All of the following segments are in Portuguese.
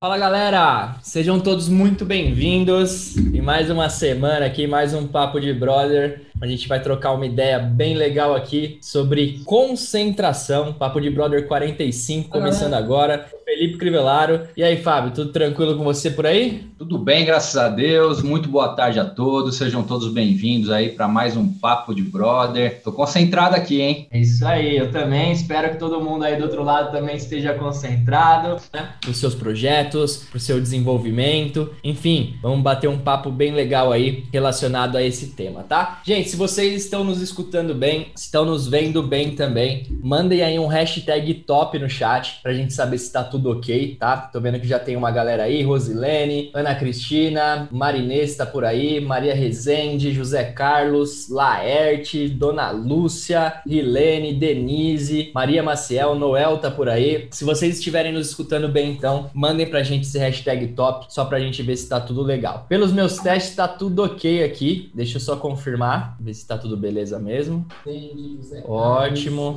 Fala galera, sejam todos muito bem-vindos em mais uma semana aqui, mais um Papo de Brother. A gente vai trocar uma ideia bem legal aqui sobre concentração. Papo de Brother 45, começando agora. Felipe Crivellaro. E aí, Fábio, tudo tranquilo com você por aí? Tudo bem, graças a Deus. Muito boa tarde a todos. Sejam todos bem-vindos aí para mais um Papo de Brother. Tô concentrado aqui, hein? É isso aí, eu também. Espero que todo mundo aí do outro lado também esteja concentrado, né? Nos seus projetos, pro seu desenvolvimento. Enfim, vamos bater um papo bem legal aí relacionado a esse tema, tá? Gente, se vocês estão nos escutando bem, estão nos vendo bem também, mandem aí um hashtag top no chat pra gente saber se tá tudo ok, tá? Tô vendo que já tem uma galera aí, Rosilene, Ana Cristina, Marinês tá por aí, Maria Rezende, José Carlos, Laerte, Dona Lúcia, Rilene, Denise, Maria Maciel, Noel tá por aí. Se vocês estiverem nos escutando bem, então, mandem pra gente esse hashtag top, só pra gente ver se tá tudo legal. Pelos meus testes, tá tudo ok aqui. Deixa eu só confirmar, ver se tá tudo beleza mesmo. Ótimo.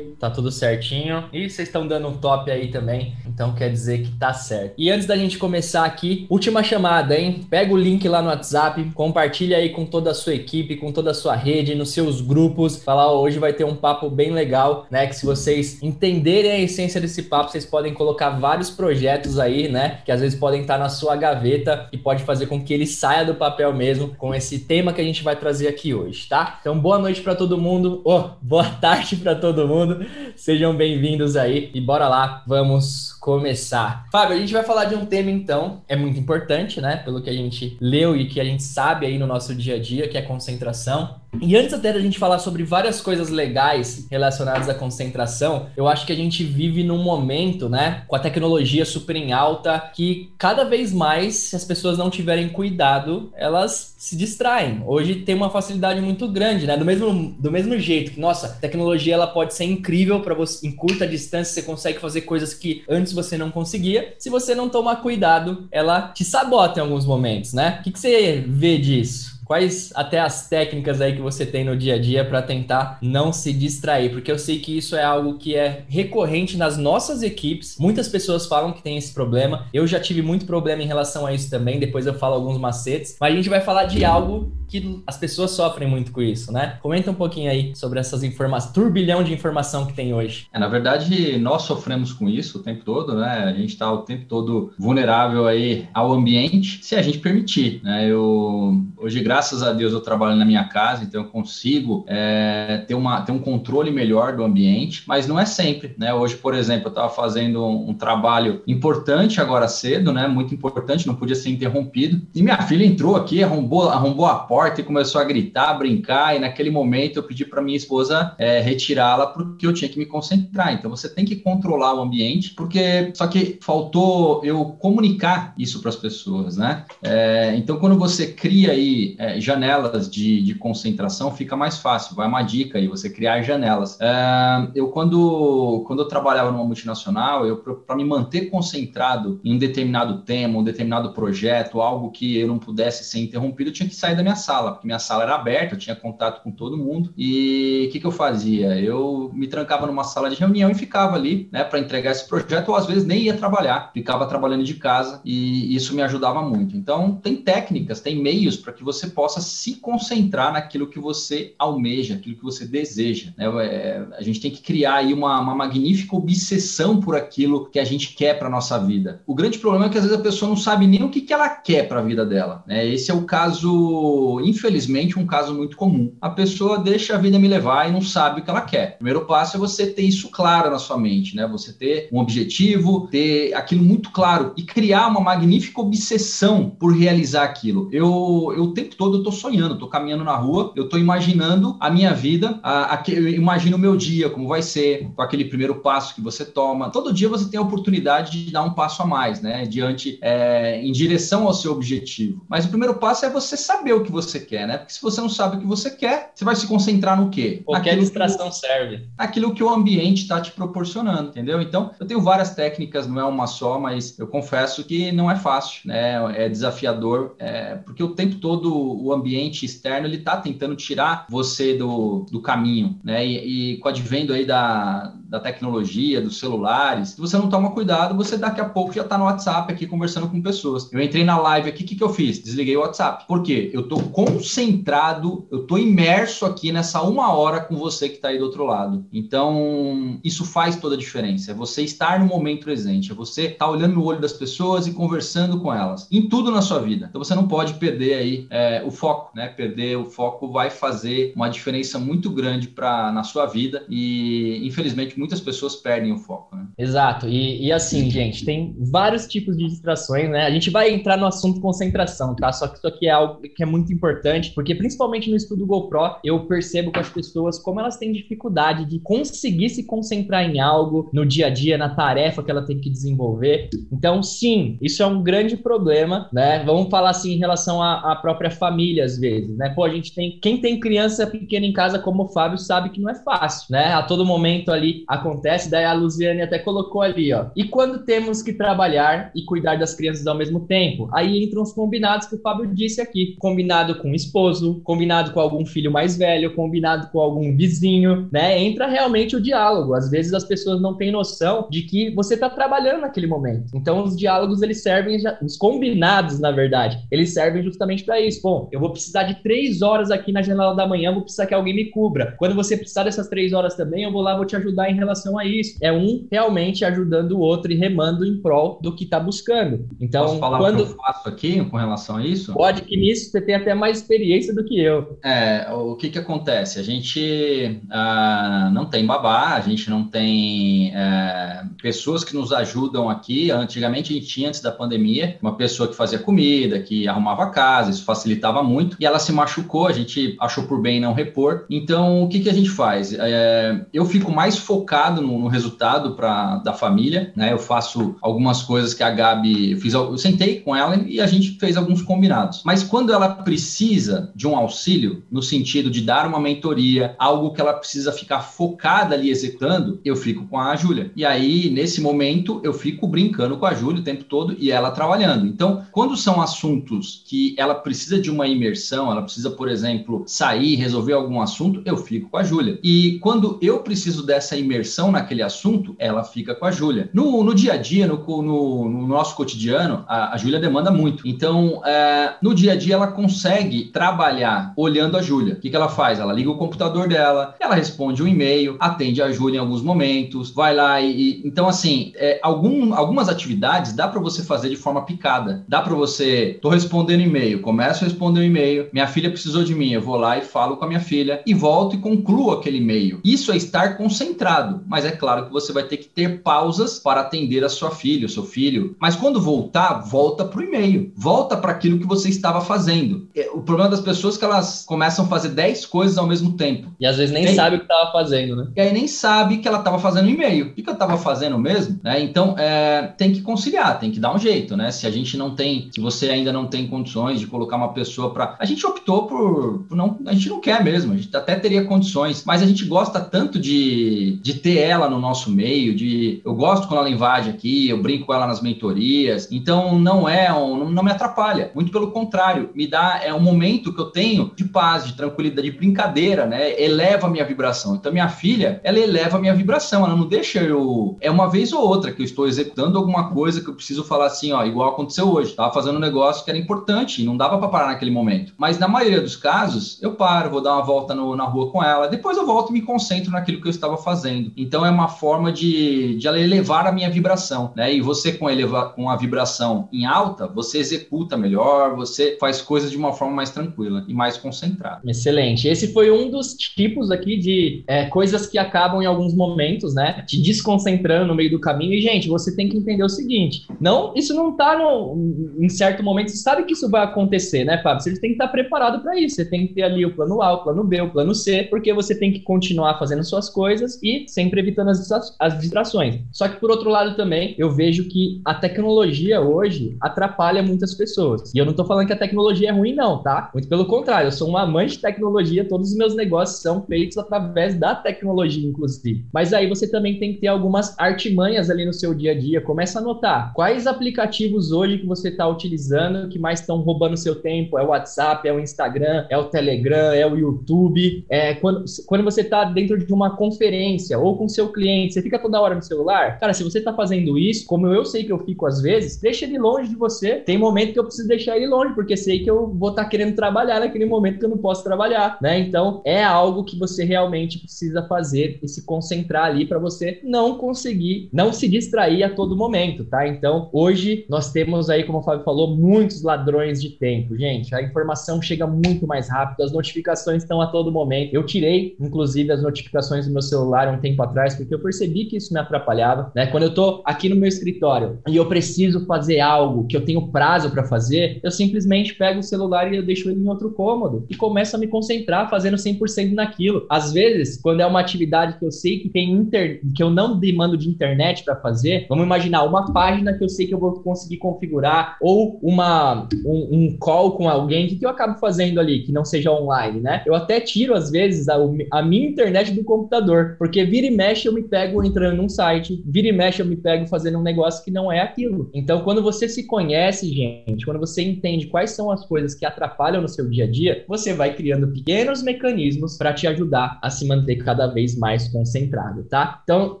Tá tudo certinho. E vocês estão dando um top aí também. Então quer dizer que tá certo. E antes da gente começar aqui, última chamada, hein? Pega o link lá no WhatsApp, compartilha aí com toda a sua equipe, com toda a sua rede, nos seus grupos. Falar, hoje vai ter um papo bem legal, né? Que se vocês entenderem a essência desse papo, vocês podem colocar vários projetos aí, né? Que às vezes podem estar na sua gaveta e pode fazer com que ele saia do papel mesmo com esse tema que a gente vai trazer aqui hoje, tá? Então, boa noite para todo mundo. Oh, boa tarde para todo mundo. Sejam bem-vindos aí e bora lá, vamos começar. Fábio, a gente vai falar de um tema então, é muito importante, né? Pelo que a gente leu e que a gente sabe aí no nosso dia a dia, que é concentração. E antes até da gente falar sobre várias coisas legais relacionadas à concentração, eu acho que a gente vive num momento, né, com a tecnologia super em alta, que cada vez mais, se as pessoas não tiverem cuidado, elas se distraem. Hoje tem uma facilidade muito grande, né? Do mesmo, do mesmo jeito que, nossa, a tecnologia ela pode ser incrível para você, em curta distância, você consegue fazer coisas que antes você não conseguia. Se você não tomar cuidado, ela te sabota em alguns momentos, né? O que, que você vê disso? Quais até as técnicas aí que você tem no dia a dia para tentar não se distrair? Porque eu sei que isso é algo que é recorrente nas nossas equipes. Muitas pessoas falam que tem esse problema. Eu já tive muito problema em relação a isso também. Depois eu falo alguns macetes. Mas a gente vai falar de algo que as pessoas sofrem muito com isso, né? Comenta um pouquinho aí sobre essas informações, turbilhão de informação que tem hoje. É, na verdade, nós sofremos com isso o tempo todo, né? A gente está o tempo todo vulnerável aí ao ambiente, se a gente permitir, né? Eu hoje, graças a Deus, eu trabalho na minha casa, então eu consigo é, ter, uma, ter um controle melhor do ambiente, mas não é sempre, né? Hoje, por exemplo, eu estava fazendo um, um, trabalho importante agora cedo, né? Muito importante, não podia ser interrompido. E minha filha entrou aqui, arrombou, arrombou a porta e começou a gritar, a brincar, e naquele momento eu pedi para minha esposa é, retirá-la porque eu tinha que me concentrar. Então você tem que controlar o ambiente, porque só que faltou eu comunicar isso para as pessoas, né? É, então quando você cria aí é, janelas de, de, concentração, fica mais fácil. Vai uma dica aí, você criar janelas. É, eu, quando, quando eu trabalhava numa multinacional, eu para me manter concentrado em um determinado tema, um determinado projeto, algo que eu não pudesse ser interrompido, eu tinha que sair da minha sala, porque minha sala era aberta, eu tinha contato com todo mundo. E o que, que eu fazia? Eu me trancava numa sala de reunião e ficava ali, né, para entregar esse projeto, ou às vezes nem ia trabalhar, ficava trabalhando de casa e isso me ajudava muito. Então, tem técnicas, tem meios para que você possa se concentrar naquilo que você almeja, aquilo que você deseja. Né? É, a gente tem que criar aí uma, uma magnífica obsessão por aquilo que a gente quer para nossa vida. O grande problema é que às vezes a pessoa não sabe nem o que, que ela quer para a vida dela. Né? Esse é o caso, infelizmente, um caso muito comum. A pessoa deixa a vida me levar e não sabe o que ela quer. O primeiro passo é você ter isso claro na sua mente, né? Você ter um objetivo, ter aquilo muito claro e criar uma magnífica obsessão por realizar aquilo. Eu, eu o tempo todo eu tô sonhando, tô caminhando na rua, eu tô imaginando a minha vida, a, a, eu imagino o meu dia, como vai ser, com aquele primeiro passo que você toma. Todo dia você tem a oportunidade de dar um passo a mais, né? Diante, é, em direção ao seu objetivo. Mas o primeiro passo é você saber o que você quer, né? Porque se você não sabe o que você quer, você vai se concentrar no quê? Qualquer Naquilo distração que, serve. Aquilo que o ambiente está te proporcionando, entendeu? Então, eu tenho várias técnicas, não é uma só, mas eu confesso que não é fácil, né? É desafiador, é, porque o tempo todo o ambiente externo ele está tentando tirar você do, do caminho, né? E, e com o advento aí da, da tecnologia, dos celulares, se você não toma cuidado, você daqui a pouco já está no WhatsApp aqui conversando com pessoas. Eu entrei na live aqui, o que, que eu fiz? Desliguei o WhatsApp. Por quê? Eu estou concentrado, eu estou imerso aqui nessa uma hora com você que está aí do outro lado. Então, isso faz toda a diferença. É você estar no momento presente, é você estar tá olhando no olho das pessoas e conversando com elas, em tudo na sua vida. Então, você não pode perder aí é, o foco, né? Perder o foco vai fazer uma diferença muito grande para na sua vida e, infelizmente, muitas pessoas perdem o foco, né? Exato. E, e assim, gente, tem vários tipos de distrações, né? A gente vai entrar no assunto concentração, tá? Só que isso aqui é algo que é muito importante, porque principalmente no estudo GoPro, eu percebo com as pessoas como elas têm dificuldade de conseguir se concentrar em algo no dia a dia, na tarefa que ela tem que desenvolver. Então, sim, isso é um grande problema, né? Vamos falar assim em relação à, à própria família, às vezes, né? Pô, a gente tem. Quem tem criança pequena em casa, como o Fábio, sabe que não é fácil, né? A todo momento ali acontece, daí a Luziane até colocou ali, ó. E quando temos que trabalhar e cuidar das crianças ao mesmo tempo? Aí entram os combinados que o Fábio disse aqui. Combinado com o esposo, combinado com algum filho mais velho, combinado com algum vizinho, né? Entra realmente o diálogo. Às vezes as pessoas não têm noção de que você está trabalhando naquele momento. Então os diálogos eles servem, os combinados, na verdade, eles servem justamente para isso. Bom, eu vou precisar de três horas aqui na janela da manhã, vou precisar que alguém me cubra. Quando você precisar dessas três horas também, eu vou lá, vou te ajudar em relação a isso. É um realmente ajudando o outro e remando em prol do que está buscando. Então, Posso falar quando... o que eu faço aqui com relação a isso? Pode que nisso você tem até mais experiência do que eu. É, o que que acontece? A gente uh, não tem babá, a gente não tem uh, pessoas que nos ajudam aqui. Antigamente a gente tinha, antes da pandemia, uma pessoa que fazia comida, que arrumava casa, isso facilitava muito. E ela se machucou, a gente achou por bem não repor. Então, o que que a gente faz? É, eu fico mais focado no, no resultado pra, da família, né? Eu faço algumas coisas que a Gabi, eu, fiz, eu sentei com ela e a gente fez alguns combinados. Mas quando ela precisa de um auxílio, no sentido de dar uma mentoria, algo que ela precisa ficar focada ali executando, eu fico com a Júlia. E aí, nesse momento, eu fico brincando com a Júlia o tempo todo e ela trabalhando. Então, quando são assuntos que ela precisa de uma imersão, ela precisa, por exemplo, sair, resolver algum assunto, eu fico com a Júlia. E quando eu preciso dessa imersão naquele assunto, ela fica com a Júlia. No, no dia a dia, no, no, no nosso cotidiano, a, a Júlia demanda muito. Então, é, no dia a dia, ela consegue trabalhar olhando a Júlia. O que, que ela faz? Ela liga o computador dela, ela responde um e-mail, atende a Júlia em alguns momentos, vai lá e. e então, assim, é, algum, algumas atividades dá para você fazer de forma picada. Dá para você. Tô respondendo e-mail, começo a responder um e-mail, minha filha precisou de mim, eu vou lá e falo com a minha filha e volto e concluo aquele e-mail. Isso é estar concentrado, mas é claro que você vai ter que ter pausas para atender a sua filha, o seu filho. Mas quando voltar, volta para o e-mail, volta para aquilo que você estava fazendo. É, o problema das pessoas é que elas começam a fazer 10 coisas ao mesmo tempo. E às vezes nem Tem... sabe o que estava fazendo, né? E aí nem sabe que ela estava fazendo e-mail. O que, que eu estava fazendo mesmo? Né? Então, é, tem que conciliar, tem que dar um jeito, né? Se a gente não tem, se você ainda não tem condições de colocar uma pessoa para. A gente optou por, por, não. A gente não quer mesmo, a gente até teria condições, mas a gente gosta tanto de, de ter ela no nosso meio, de. Eu gosto quando ela invade aqui, eu brinco com ela nas mentorias, então não é, um, não me atrapalha, muito pelo contrário, me dá, é um momento que eu tenho de paz, de tranquilidade, de brincadeira, né? Eleva a minha vibração. Então, minha filha, ela eleva a minha vibração, ela não deixa eu. É uma vez ou outra que eu estou executando alguma coisa que eu preciso falar assim, ó, igual aconteceu hoje. Tava fazendo um negócio que era importante e não dava para parar naquele momento. Mas na maioria dos casos, eu paro, vou dar uma volta no, na rua com ela, depois eu volto e me concentro naquilo que eu estava fazendo. Então, é uma forma de, de elevar a minha vibração, né? E você com, eleva, com a vibração em alta, você executa melhor, você faz coisas de uma forma mais tranquila e mais concentrada. Excelente. Esse foi um dos tipos aqui de é, coisas que acabam em alguns momentos, né? Te desconcentrando no meio do caminho. E, gente, você tem que entender o seguinte: não, isso não tá no, em certo momento, você sabe que isso vai acontecer, né, Fábio? Você tem que estar preparado para isso. Você tem que ter ali o plano A, o plano B, o plano C, porque você tem que continuar fazendo suas coisas e sempre evitando as, as distrações. Só que, por outro lado, também, eu vejo que a tecnologia hoje atrapalha muitas pessoas. E eu não estou falando que a tecnologia é ruim, não, tá? Muito pelo contrário, eu sou um amante de tecnologia, todos os meus negócios são feitos através da tecnologia, inclusive. Mas aí você também tem que ter algumas artimanhas ali no seu dia a dia. Começa a anotar quais aplicativos hoje que você está utilizando que mais estão roubando seu tempo. É o WhatsApp, é o Instagram, é o Telegram, é o YouTube. É quando, quando você está dentro de uma conferência ou com seu cliente, você fica toda hora no celular. Cara, se você tá fazendo isso, como eu sei que eu fico às vezes, deixa ele longe de você. Tem momento que eu preciso deixar ele longe, porque sei que eu vou estar tá querendo trabalhar naquele momento que eu não posso trabalhar, né? Então, é algo que você realmente precisa fazer e se concentrar ali para você não conseguir, não se distrair a todo momento, tá? Então, hoje nós temos aí, como o Fábio falou, muitos ladrões de tempo. Gente, a informação chega muito mais rápido, as notificações estão a todo momento. Eu tirei, inclusive, as notificações do meu celular um tempo atrás, porque eu percebi que isso me atrapalhava, né? Quando eu tô aqui no meu escritório e eu preciso fazer algo que eu tenho prazo para fazer, eu simplesmente pego o celular e eu deixo ele em outro cômodo e começo a me concentrar fazendo 100% naquilo. Às vezes, quando é uma atividade que eu sei que tem inter... que eu não demando de internet para fazer, vamos imaginar uma página que eu sei que eu vou conseguir configurar ou uma um, um call com alguém, o que, que eu acabo fazendo ali que não seja online, né? Eu até tiro às vezes a, a minha internet do computador, porque vira e mexe eu me pego entrando num site, vira e mexe eu me pego fazendo um negócio que não é aquilo. Então, quando você se conhece, gente, quando você entende quais são as coisas que atrapalham no seu dia a dia, você vai criando pequenos mecanismos para te ajudar a se manter cada vez mais concentrado, tá? Então,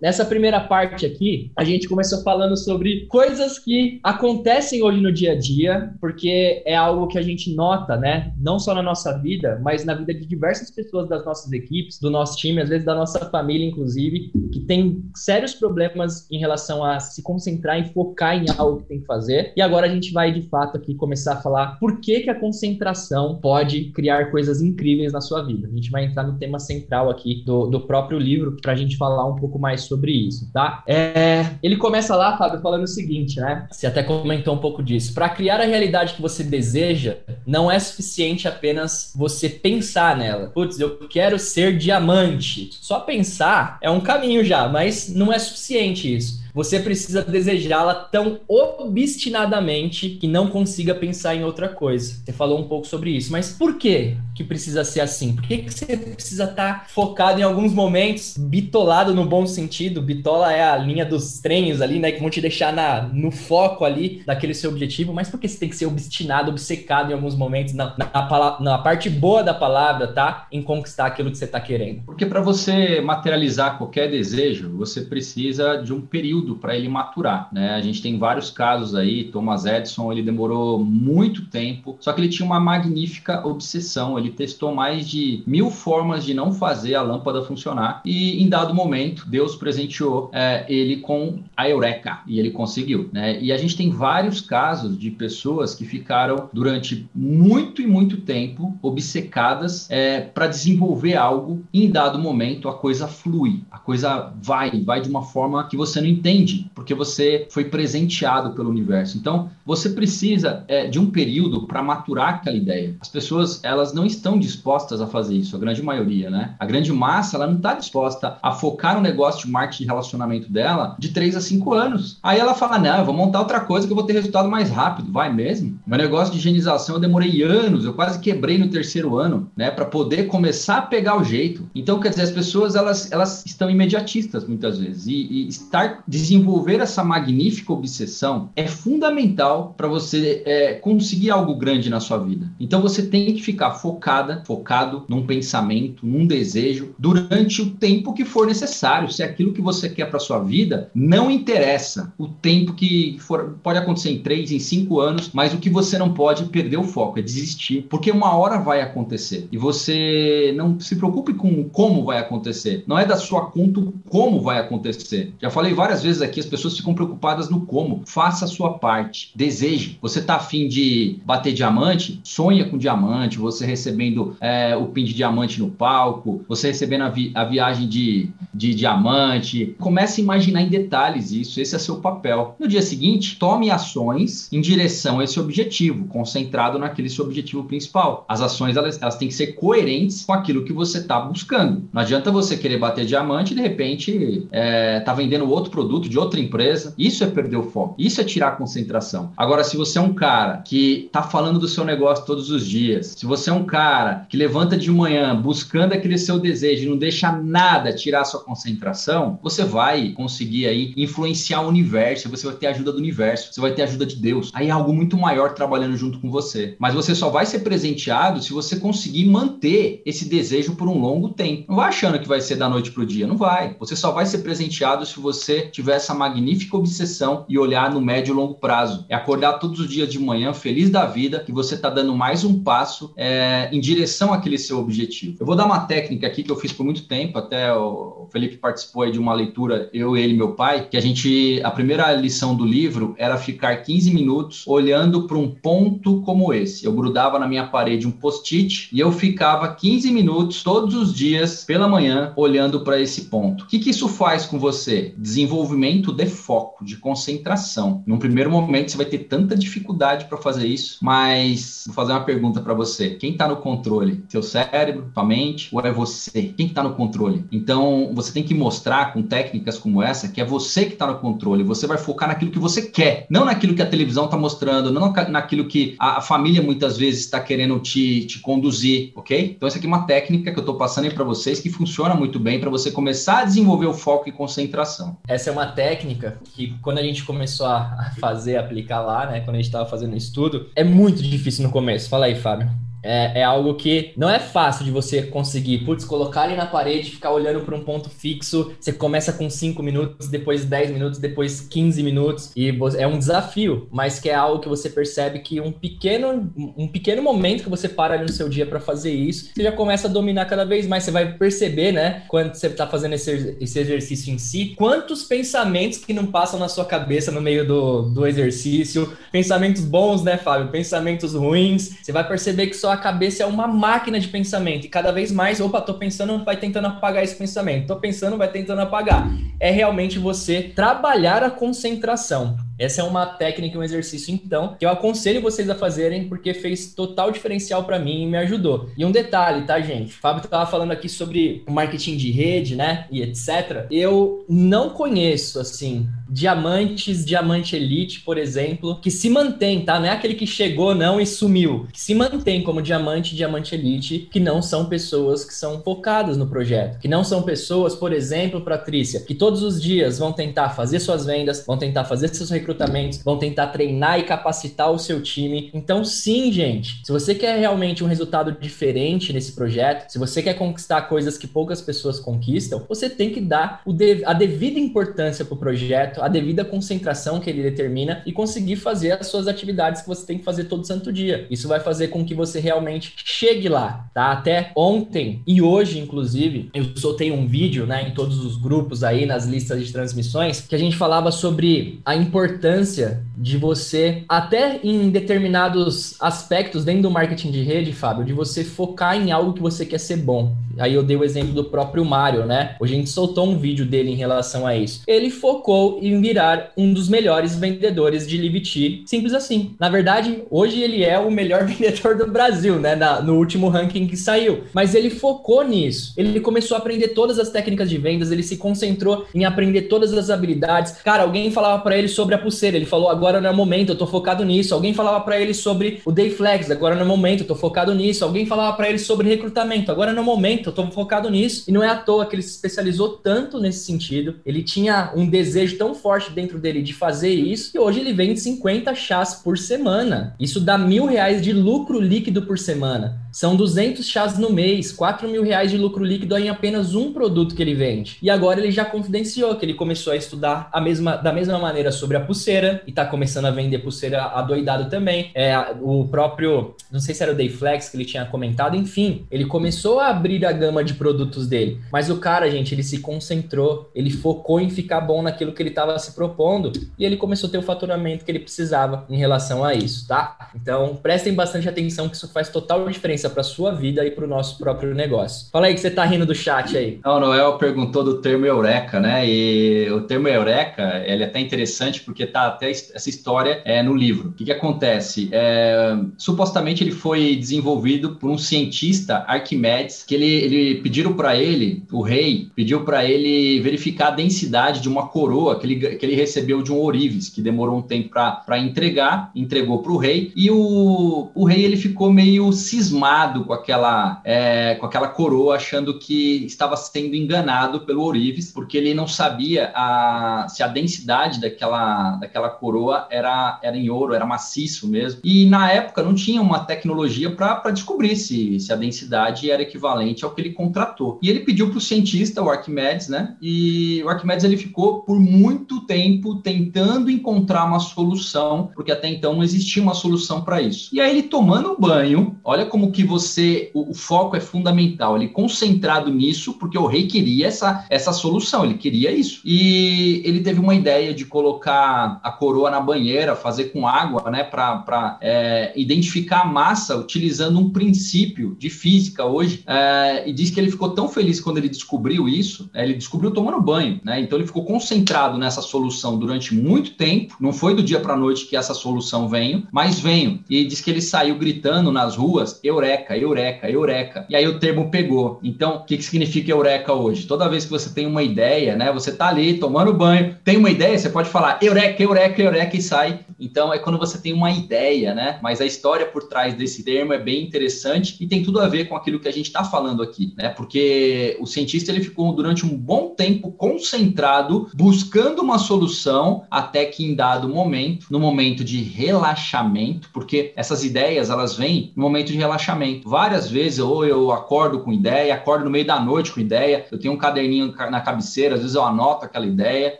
nessa primeira parte aqui, a gente começou falando sobre coisas que acontecem hoje no dia a dia, porque é algo que a gente nota, né? Não só na nossa vida, mas na vida de diversas pessoas das nossas equipes, do nosso time, às vezes da nossa família, inclusive, que tem sérios problemas em relação a se concentrar e focar em algo que tem que fazer. E agora a gente vai, de fato, aqui começar a falar por que, que a concentração pode criar coisas incríveis na sua vida. A gente vai entrar no tema central aqui do, do próprio livro para a gente falar um pouco mais sobre isso, tá? É, ele começa lá, Fábio, falando o seguinte, né? Você até comentou um pouco disso. Para criar a realidade que você deseja, não é suficiente apenas você pensar nela. Putz, eu quero ser diamante. Só pensar é um caminho já, mas não é suficiente isso você precisa desejá-la tão obstinadamente que não consiga pensar em outra coisa. Você falou um pouco sobre isso, mas por que que precisa ser assim? Por que, que você precisa estar tá focado em alguns momentos, bitolado no bom sentido? Bitola é a linha dos trens ali, né, que vão te deixar na, no foco ali daquele seu objetivo, mas por que você tem que ser obstinado, obcecado em alguns momentos, na, na, na parte boa da palavra, tá? Em conquistar aquilo que você está querendo? Porque para você materializar qualquer desejo, você precisa de um período período para ele maturar, né? A gente tem vários casos aí, Thomas Edison, ele demorou muito tempo, só que ele tinha uma magnífica obsessão, ele testou mais de mil formas de não fazer a lâmpada funcionar e em dado momento Deus presenteou é, ele com a eureka e ele conseguiu, né? E a gente tem vários casos de pessoas que ficaram durante muito e muito tempo obcecadas é, para desenvolver algo e em dado momento a coisa flui, a coisa vai, vai de uma forma que você não entende entende, porque você foi presenteado pelo universo. Então, você precisa é, de um período para maturar aquela ideia. As pessoas, elas não estão dispostas a fazer isso, a grande maioria, né? A grande massa, ela não está disposta a focar no negócio de marketing de relacionamento dela de 3 a 5 anos. Aí ela fala, não, eu vou montar outra coisa que eu vou ter resultado mais rápido. Vai mesmo? Meu negócio de higienização eu demorei anos, eu quase quebrei no terceiro ano, né? Para poder começar a pegar o jeito. Então, quer dizer, as pessoas, elas, elas estão imediatistas muitas vezes. E, e estar desenvolver essa magnífica obsessão é fundamental para você é, conseguir algo grande na sua vida. Então você tem que ficar focada, focado num pensamento, num desejo durante o tempo que for necessário. Se aquilo que você quer para sua vida não interessa o tempo que for, pode acontecer em três, em cinco anos, mas o que você não pode perder o foco é desistir, porque uma hora vai acontecer e você não se preocupe com como vai acontecer. Não é da sua conta como vai acontecer. Já falei várias vezes vezes aqui as pessoas ficam preocupadas no como. Faça a sua parte. Deseje. Você tá afim de bater diamante? Sonha com diamante. Você recebendo é, o pin de diamante no palco. Você recebendo a, vi a viagem de, de diamante. Comece a imaginar em detalhes isso. Esse é seu papel. No dia seguinte, tome ações em direção a esse objetivo, concentrado naquele seu objetivo principal. As ações elas, elas têm que ser coerentes com aquilo que você está buscando. Não adianta você querer bater diamante e de repente é, tá vendendo outro produto produto, de outra empresa. Isso é perder o foco. Isso é tirar a concentração. Agora, se você é um cara que tá falando do seu negócio todos os dias, se você é um cara que levanta de manhã buscando aquele seu desejo e não deixa nada tirar a sua concentração, você vai conseguir aí influenciar o universo, você vai ter ajuda do universo, você vai ter ajuda de Deus. Aí é algo muito maior trabalhando junto com você. Mas você só vai ser presenteado se você conseguir manter esse desejo por um longo tempo. Não vai achando que vai ser da noite pro dia, não vai. Você só vai ser presenteado se você tiver essa magnífica obsessão e olhar no médio e longo prazo. É acordar todos os dias de manhã feliz da vida que você está dando mais um passo é, em direção àquele seu objetivo. Eu vou dar uma técnica aqui que eu fiz por muito tempo, até o Felipe participou de uma leitura, eu, ele e meu pai, que a gente, a primeira lição do livro era ficar 15 minutos olhando para um ponto como esse. Eu grudava na minha parede um post-it e eu ficava 15 minutos todos os dias pela manhã olhando para esse ponto. O que, que isso faz com você? Desenvolvimento de foco, de concentração. Num primeiro momento você vai ter tanta dificuldade para fazer isso, mas vou fazer uma pergunta para você. Quem está no controle? Seu cérebro, tua mente ou é você? Quem está no controle? Então você tem que mostrar com técnicas como essa que é você que está no controle. Você vai focar naquilo que você quer, não naquilo que a televisão está mostrando, não naquilo que a família muitas vezes está querendo te, te conduzir, ok? Então essa aqui é uma técnica que eu estou passando aí para vocês que funciona muito bem para você começar a desenvolver o foco e concentração. Essa é uma técnica que quando a gente começou a fazer, aplicar lá, né, quando a gente estava fazendo o estudo, é muito difícil no começo. Fala aí, Fábio. É, é, algo que não é fácil de você conseguir. Putz, colocar ali na parede, ficar olhando para um ponto fixo. Você começa com 5 minutos, depois 10 minutos, depois 15 minutos. E é um desafio, mas que é algo que você percebe que um pequeno, um pequeno momento que você para ali no seu dia para fazer isso, você já começa a dominar cada vez mais. Você vai perceber, né, quando você está fazendo esse, esse exercício em si, quantos pensamentos que não passam na sua cabeça no meio do, do exercício. Pensamentos bons, né, Fábio? Pensamentos ruins. Você vai perceber que só a cabeça é uma máquina de pensamento. E cada vez mais, opa, tô pensando, vai tentando apagar esse pensamento. Tô pensando, vai tentando apagar. É realmente você trabalhar a concentração. Essa é uma técnica, um exercício, então, que eu aconselho vocês a fazerem, porque fez total diferencial para mim e me ajudou. E um detalhe, tá, gente? O Fábio estava falando aqui sobre marketing de rede, né? E etc. Eu não conheço, assim, diamantes, diamante elite, por exemplo, que se mantém, tá? Não é aquele que chegou, não, e sumiu. Que se mantém como diamante, diamante elite, que não são pessoas que são focadas no projeto. Que não são pessoas, por exemplo, Patrícia, que todos os dias vão tentar fazer suas vendas, vão tentar fazer seus recrutamentos recrutamentos, vão tentar treinar e capacitar o seu time. Então, sim, gente, se você quer realmente um resultado diferente nesse projeto, se você quer conquistar coisas que poucas pessoas conquistam, você tem que dar a devida importância para o projeto, a devida concentração que ele determina e conseguir fazer as suas atividades que você tem que fazer todo santo dia. Isso vai fazer com que você realmente chegue lá, tá? Até ontem e hoje, inclusive, eu soltei um vídeo, né, em todos os grupos aí, nas listas de transmissões, que a gente falava sobre a importância importância de você, até em determinados aspectos dentro do marketing de rede, Fábio, de você focar em algo que você quer ser bom. Aí eu dei o exemplo do próprio Mário, né? Hoje a gente soltou um vídeo dele em relação a isso. Ele focou em virar um dos melhores vendedores de Liviti, simples assim. Na verdade, hoje ele é o melhor vendedor do Brasil, né? Na, no último ranking que saiu. Mas ele focou nisso. Ele começou a aprender todas as técnicas de vendas, ele se concentrou em aprender todas as habilidades. Cara, alguém falava para ele sobre a pulseira, ele falou: agora não é o momento, eu tô focado nisso. Alguém falava para ele sobre o Day Flex, agora não é o momento, eu tô focado nisso. Alguém falava para ele sobre recrutamento, agora não é o momento, eu tô focado nisso. E não é à toa que ele se especializou tanto nesse sentido. Ele tinha um desejo tão forte dentro dele de fazer isso, e hoje ele vende 50 chás por semana. Isso dá mil reais de lucro líquido por semana. São 200 chás no mês, 4 mil reais de lucro líquido em apenas um produto que ele vende. E agora ele já confidenciou que ele começou a estudar a mesma, da mesma maneira sobre a pulseira e tá começando a vender pulseira adoidado também. É, o próprio, não sei se era o Dayflex que ele tinha comentado, enfim, ele começou a abrir a gama de produtos dele. Mas o cara, gente, ele se concentrou, ele focou em ficar bom naquilo que ele estava se propondo e ele começou a ter o faturamento que ele precisava em relação a isso, tá? Então prestem bastante atenção que isso faz total diferença diferença para sua vida e para o nosso próprio negócio. Fala aí que você tá rindo do chat aí. Não, Noel perguntou do termo eureka, né? E o termo eureka, ele é até interessante porque tá até essa história é, no livro. O que, que acontece? É, supostamente ele foi desenvolvido por um cientista, Arquimedes, que ele, ele pediram para ele, o rei, pediu para ele verificar a densidade de uma coroa que ele, que ele recebeu de um ourives, que demorou um tempo para entregar, entregou para o rei, e o, o rei ele ficou meio cismado com aquela, é, com aquela coroa, achando que estava sendo enganado pelo ourives, porque ele não sabia a, se a densidade daquela, daquela coroa era, era em ouro, era maciço mesmo. E na época não tinha uma tecnologia para descobrir se, se a densidade era equivalente ao que ele contratou. E ele pediu para o cientista, o Arquimedes, né? E o Arquimedes ele ficou por muito tempo tentando encontrar uma solução, porque até então não existia uma solução para isso. E aí ele tomando banho, olha como que você, o, o, foco é fundamental, ele concentrado nisso, porque o rei queria essa, essa solução, ele queria isso. E ele teve uma ideia de colocar a coroa na banheira, fazer com água, né, para é, identificar a massa utilizando um princípio de física hoje. É, e diz que ele ficou tão feliz quando ele descobriu isso, né, ele descobriu tomando banho, né? Então ele ficou concentrado nessa solução durante muito tempo. Não foi do dia para noite que essa solução veio, mas veio. E diz que ele saiu gritando nas ruas: Eureka, Eureka, Eureka. E aí o termo pegou. Então, o que, que significa Eureka hoje? Toda vez que você tem uma ideia, né? Você tá ali tomando banho, tem uma ideia, você pode falar Eureka, Eureka, Eureka e sai. Então é quando você tem uma ideia, né? Mas a história por trás desse termo é bem interessante e tem tudo a ver com aquilo que a gente está falando aqui, né? Porque o cientista ele ficou durante um bom tempo concentrado buscando uma solução até que em dado momento, no momento de relaxamento, porque essas ideias elas vêm no momento de relaxamento. Várias vezes ou eu acordo com ideia, acordo no meio da noite com ideia, eu tenho um caderninho na cabeceira, às vezes eu anoto aquela ideia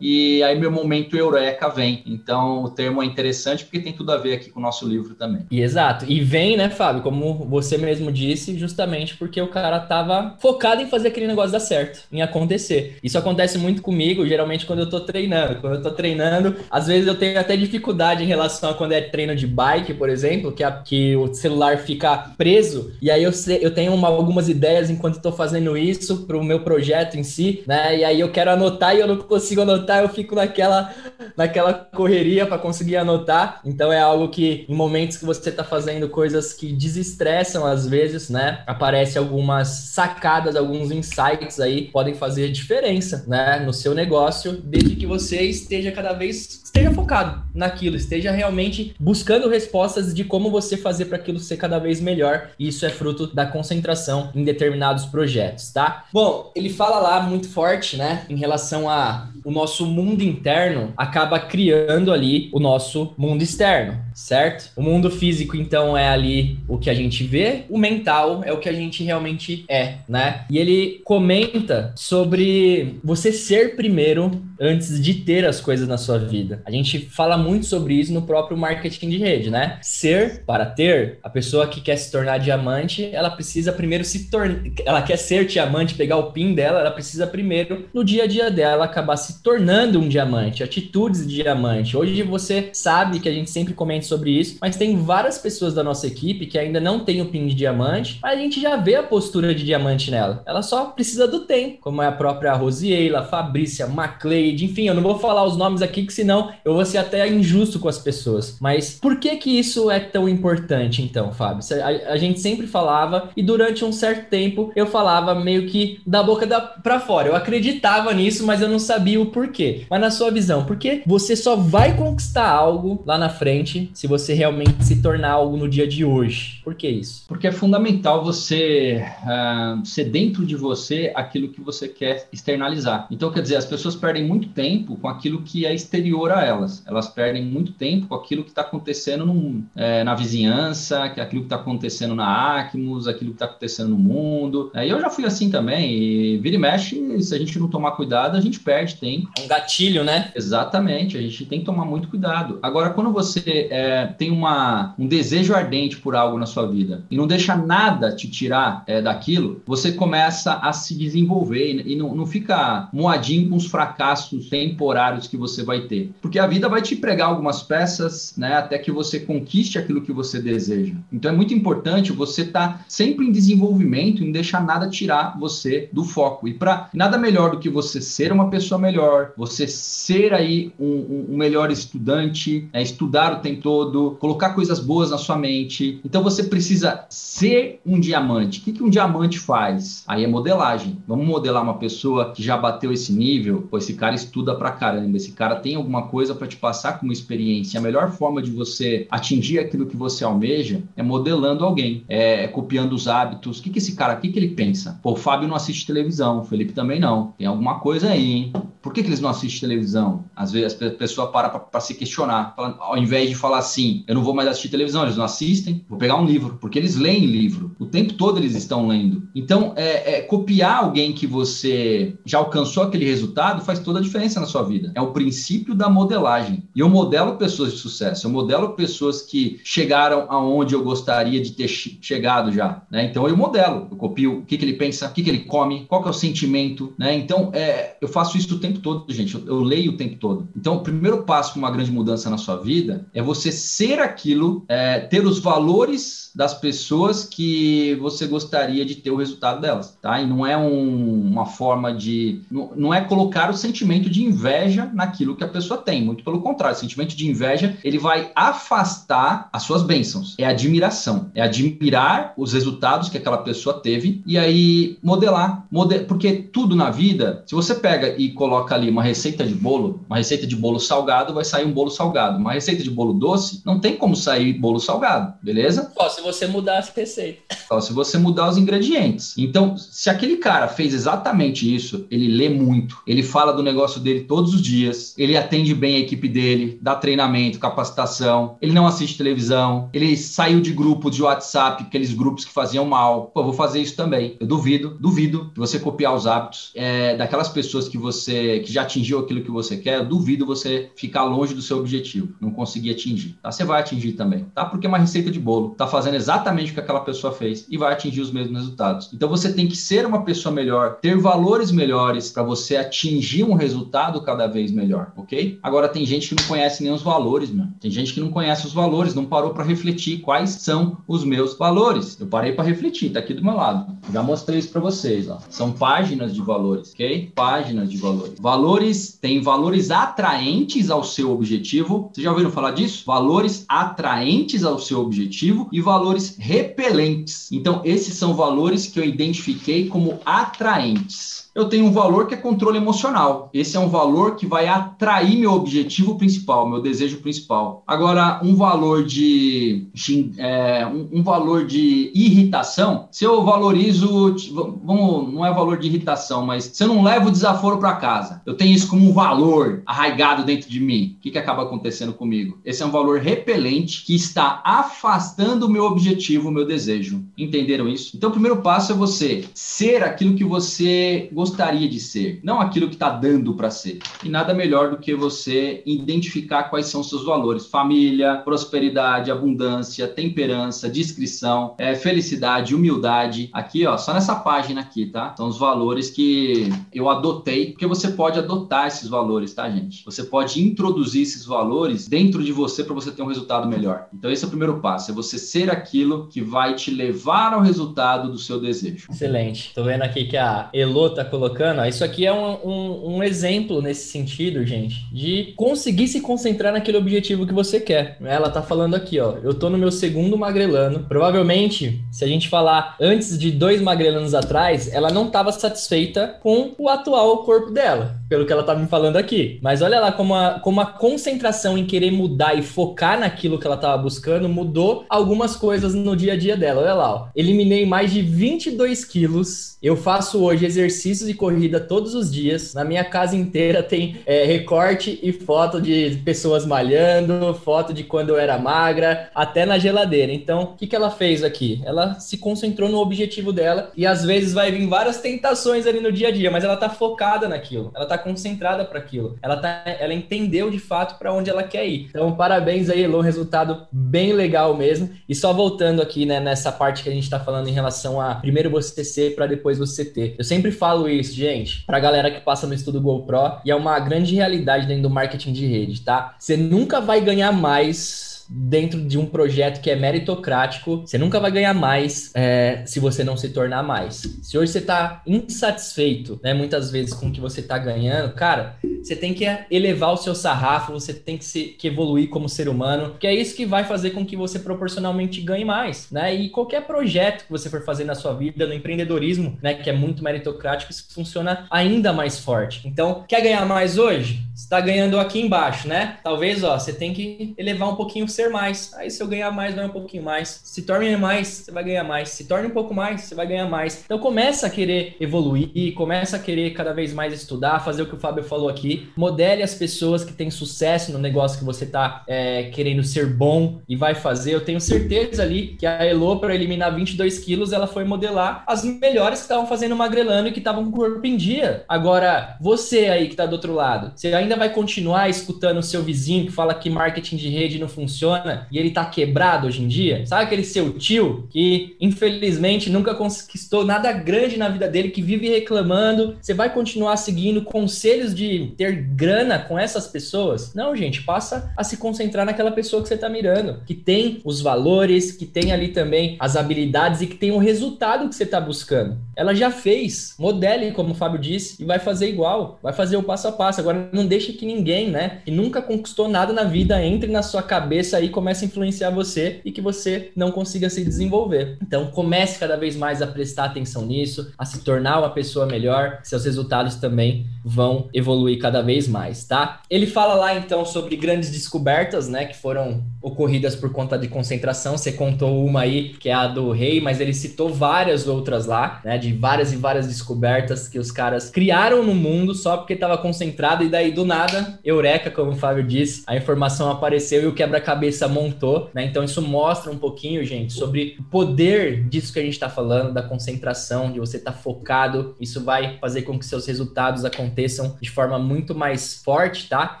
e aí meu momento eureka vem. Então o termo é interessante porque tem tudo a ver aqui com o nosso livro também. E exato. E vem, né, Fábio, como você mesmo disse, justamente porque o cara tava focado em fazer aquele negócio dar certo, em acontecer. Isso acontece muito comigo, geralmente quando eu tô treinando. Quando eu tô treinando, às vezes eu tenho até dificuldade em relação a quando é treino de bike, por exemplo, que, a, que o celular fica preso, e aí eu, eu tenho uma, algumas ideias enquanto estou fazendo isso para o meu projeto em si, né? E aí eu quero anotar e eu não consigo anotar, eu fico naquela, naquela correria para conseguir anotar. Então é algo que em momentos que você está fazendo coisas que desestressam às vezes, né? Aparece algumas sacadas, alguns insights aí podem fazer diferença, né, no seu negócio, desde que você esteja cada vez esteja focado naquilo, esteja realmente buscando respostas de como você fazer para aquilo ser cada vez melhor. E isso é fruto da concentração em determinados projetos, tá? Bom, ele fala lá muito forte, né, em relação a o nosso mundo interno acaba criando ali o nosso mundo externo, certo? O mundo físico, então, é ali o que a gente vê, o mental é o que a gente realmente é, né? E ele comenta sobre você ser primeiro antes de ter as coisas na sua vida. A gente fala muito sobre isso no próprio marketing de rede, né? Ser para ter, a pessoa que quer se tornar diamante, ela precisa primeiro se tornar, ela quer ser diamante, pegar o pin dela, ela precisa primeiro no dia a dia dela acabar se tornando um diamante, atitudes de diamante. Hoje você sabe que a gente sempre comenta sobre isso, mas tem várias pessoas da nossa equipe que ainda não tem o pin de diamante, mas a gente já vê a postura de diamante nela. Ela só precisa do tempo, como é a própria Rosieila, Fabrícia, Macleide, enfim, eu não vou falar os nomes aqui que senão eu vou ser até injusto com as pessoas. Mas por que que isso é tão importante então, Fábio? A, a gente sempre falava e durante um certo tempo eu falava meio que da boca da, pra fora. Eu acreditava nisso, mas eu não sabia o porquê. Mas na sua visão, por que você só vai conquistar algo lá na frente se você realmente se tornar algo no dia de hoje? Por que isso? Porque é fundamental você uh, ser dentro de você aquilo que você quer externalizar. Então, quer dizer, as pessoas perdem muito tempo com aquilo que é exterior a elas. Elas perdem muito tempo com aquilo que está acontecendo no, é, na vizinhança, aquilo que está acontecendo na Acmos, aquilo que está acontecendo no mundo. É, e eu já fui assim também. E vira e mexe, se a gente não tomar cuidado, a gente perde tempo tem. É um gatilho, né? Exatamente, a gente tem que tomar muito cuidado. Agora, quando você é, tem uma, um desejo ardente por algo na sua vida e não deixa nada te tirar é, daquilo, você começa a se desenvolver e, e não, não fica moadinho com os fracassos temporários que você vai ter. Porque a vida vai te pregar algumas peças, né, até que você conquiste aquilo que você deseja. Então é muito importante você estar tá sempre em desenvolvimento, e não deixar nada tirar você do foco. E para nada melhor do que você ser uma pessoa melhor, você ser aí um, um melhor estudante, é, estudar o tempo todo, colocar coisas boas na sua mente. Então você precisa ser um diamante. O que, que um diamante faz? Aí é modelagem. Vamos modelar uma pessoa que já bateu esse nível. Pô, esse cara estuda pra caramba, esse cara tem alguma coisa para te passar como experiência. A melhor forma de você atingir aquilo que você almeja é modelando alguém, é, é copiando os hábitos. O que, que esse cara, o que, que ele pensa? Pô, o Fábio não assiste televisão, o Felipe também não. Tem alguma coisa aí, hein? Por que, que eles não assistem televisão? Às vezes a pessoa para para se questionar. ao invés de falar assim, eu não vou mais assistir televisão, eles não assistem, vou pegar um livro, porque eles leem livro. O tempo todo eles estão lendo. Então, é, é, copiar alguém que você já alcançou aquele resultado faz toda a diferença na sua vida. É o princípio da modelagem. E eu modelo pessoas de sucesso, eu modelo pessoas que chegaram aonde eu gostaria de ter chegado já. Né? Então, eu modelo, eu copio o que, que ele pensa, o que, que ele come, qual que é o sentimento. Né? Então, é, eu faço isso o tempo todo, gente. Eu, eu leio o tempo todo. Então, o primeiro passo para uma grande mudança na sua vida é você ser aquilo, é, ter os valores das pessoas que você gostaria de ter o resultado delas, tá? E não é um, uma forma de. Não, não, é colocar o sentimento de inveja naquilo que a pessoa tem. Muito pelo contrário, o sentimento de inveja ele vai afastar as suas bênçãos. É admiração. É admirar os resultados que aquela pessoa teve e aí modelar. Model... Porque tudo na vida, se você pega e coloca ali uma receita de bolo, uma receita de bolo salgado, vai sair um bolo salgado. Uma receita de bolo doce, não tem como sair bolo salgado, beleza? Só se você mudar a receita. Só se você mudar os ingredientes. Então, se aquele cara fez exatamente isso, ele lê muito, ele fala do negócio dele todos os dias, ele atende bem a equipe dele, dá treinamento, capacitação, ele não assiste televisão, ele saiu de grupos de WhatsApp, aqueles grupos que faziam mal. Pô, vou fazer isso também. Eu duvido, duvido que você copiar os hábitos é, daquelas pessoas que você que já atingiu aquilo que você quer, duvido você ficar longe do seu objetivo, não conseguir atingir. Tá? Você vai atingir também, tá? Porque é uma receita de bolo, tá fazendo exatamente o que aquela pessoa fez e vai atingir os mesmos resultados. Então você tem que ser uma pessoa melhor, ter valores melhores para você atingir um resultado cada vez melhor, ok? Agora tem gente que não conhece nem os valores, meu. Tem gente que não conhece os valores, não parou para refletir quais são os meus valores. Eu parei para refletir, tá aqui do meu lado. Já mostrei isso para vocês, ó. São páginas de valores, ok? Páginas de valores. Valores tem valores atraentes ao seu objetivo. Vocês já ouviram falar disso? Valores atraentes ao seu objetivo e valores repelentes. Então, esses são valores que eu identifiquei como atraentes eu tenho um valor que é controle emocional. Esse é um valor que vai atrair meu objetivo principal, meu desejo principal. Agora, um valor de é, um, um, valor de irritação, se eu valorizo, vamos, não é valor de irritação, mas se eu não levo o desaforo para casa, eu tenho isso como um valor arraigado dentro de mim. O que, que acaba acontecendo comigo? Esse é um valor repelente que está afastando o meu objetivo, o meu desejo. Entenderam isso? Então, o primeiro passo é você ser aquilo que você gostaria gostaria de ser, não aquilo que está dando para ser. E nada melhor do que você identificar quais são seus valores: família, prosperidade, abundância, temperança, discrição, é, felicidade, humildade. Aqui, ó, só nessa página aqui, tá? São os valores que eu adotei, porque você pode adotar esses valores, tá, gente? Você pode introduzir esses valores dentro de você para você ter um resultado melhor. Então, esse é o primeiro passo: é você ser aquilo que vai te levar ao resultado do seu desejo. Excelente. Tô vendo aqui que a Elo tá colocando, ó, isso aqui é um, um, um, exemplo nesse sentido, gente, de conseguir se concentrar naquele objetivo que você quer. Ela tá falando aqui, ó, eu tô no meu segundo magrelano. Provavelmente, se a gente falar antes de dois magrelanos atrás, ela não estava satisfeita com o atual corpo dela, pelo que ela tá me falando aqui. Mas olha lá como a, como a concentração em querer mudar e focar naquilo que ela tava buscando mudou algumas coisas no dia a dia dela. Olha lá, ó, eliminei mais de 22 quilos. Eu faço hoje exercícios e corrida todos os dias. Na minha casa inteira tem é, recorte e foto de pessoas malhando, foto de quando eu era magra, até na geladeira. Então, o que, que ela fez aqui? Ela se concentrou no objetivo dela e às vezes vai vir várias tentações ali no dia a dia, mas ela tá focada naquilo, ela tá concentrada para aquilo, ela, tá, ela entendeu de fato para onde ela quer ir. Então, parabéns aí, Elô, resultado bem legal mesmo. E só voltando aqui, né, nessa parte que a gente tá falando em relação a primeiro você ser para depois você ter. Eu sempre falo isso, gente, pra galera que passa no estudo GoPro, e é uma grande realidade dentro do marketing de rede, tá? Você nunca vai ganhar mais dentro de um projeto que é meritocrático, você nunca vai ganhar mais é, se você não se tornar mais. Se hoje você está insatisfeito, né, muitas vezes com o que você está ganhando, cara, você tem que elevar o seu sarrafo, você tem que, se, que evoluir como ser humano, que é isso que vai fazer com que você proporcionalmente ganhe mais, né? E qualquer projeto que você for fazer na sua vida, no empreendedorismo, né, que é muito meritocrático, isso funciona ainda mais forte. Então, quer ganhar mais hoje? está ganhando aqui embaixo, né? Talvez, ó, você tem que elevar um pouquinho o ser mais. Aí se eu ganhar mais, vai um pouquinho mais. Se torne mais, você vai ganhar mais. Se torne um pouco mais, você vai ganhar mais. Então começa a querer evoluir, começa a querer cada vez mais estudar, fazer o que o Fábio falou aqui. Modele as pessoas que têm sucesso no negócio que você está é, querendo ser bom e vai fazer. Eu tenho certeza ali que a Elo, para eliminar 22 quilos, ela foi modelar as melhores que estavam fazendo magrelando e que estavam com o corpo em dia. Agora, você aí que está do outro lado, você ainda vai continuar escutando o seu vizinho que fala que marketing de rede não funciona e ele tá quebrado hoje em dia? Sabe aquele seu tio que infelizmente nunca conquistou nada grande na vida dele, que vive reclamando? Você vai continuar seguindo conselhos de ter grana com essas pessoas? Não, gente, passa a se concentrar naquela pessoa que você tá mirando, que tem os valores, que tem ali também as habilidades e que tem o resultado que você tá buscando. Ela já fez, modele, como o Fábio disse, e vai fazer igual, vai fazer o passo a passo. Agora não deixe que ninguém, né, que nunca conquistou nada na vida, entre na sua cabeça e comece a influenciar você e que você não consiga se desenvolver. Então, comece cada vez mais a prestar atenção nisso, a se tornar uma pessoa melhor, seus resultados também vão evoluir cada vez mais, tá? Ele fala lá então sobre grandes descobertas, né, que foram ocorridas por conta de concentração. Você contou uma aí, que é a do rei, mas ele citou várias outras lá, né, de várias e várias descobertas que os caras criaram no mundo só porque estava concentrado e daí do nada, eureka, como o Fábio disse, a informação apareceu e o quebra-cabeça montou, né? Então isso mostra um pouquinho, gente, sobre o poder disso que a gente está falando, da concentração, de você estar tá focado. Isso vai fazer com que seus resultados aconteçam de forma muito mais forte, tá?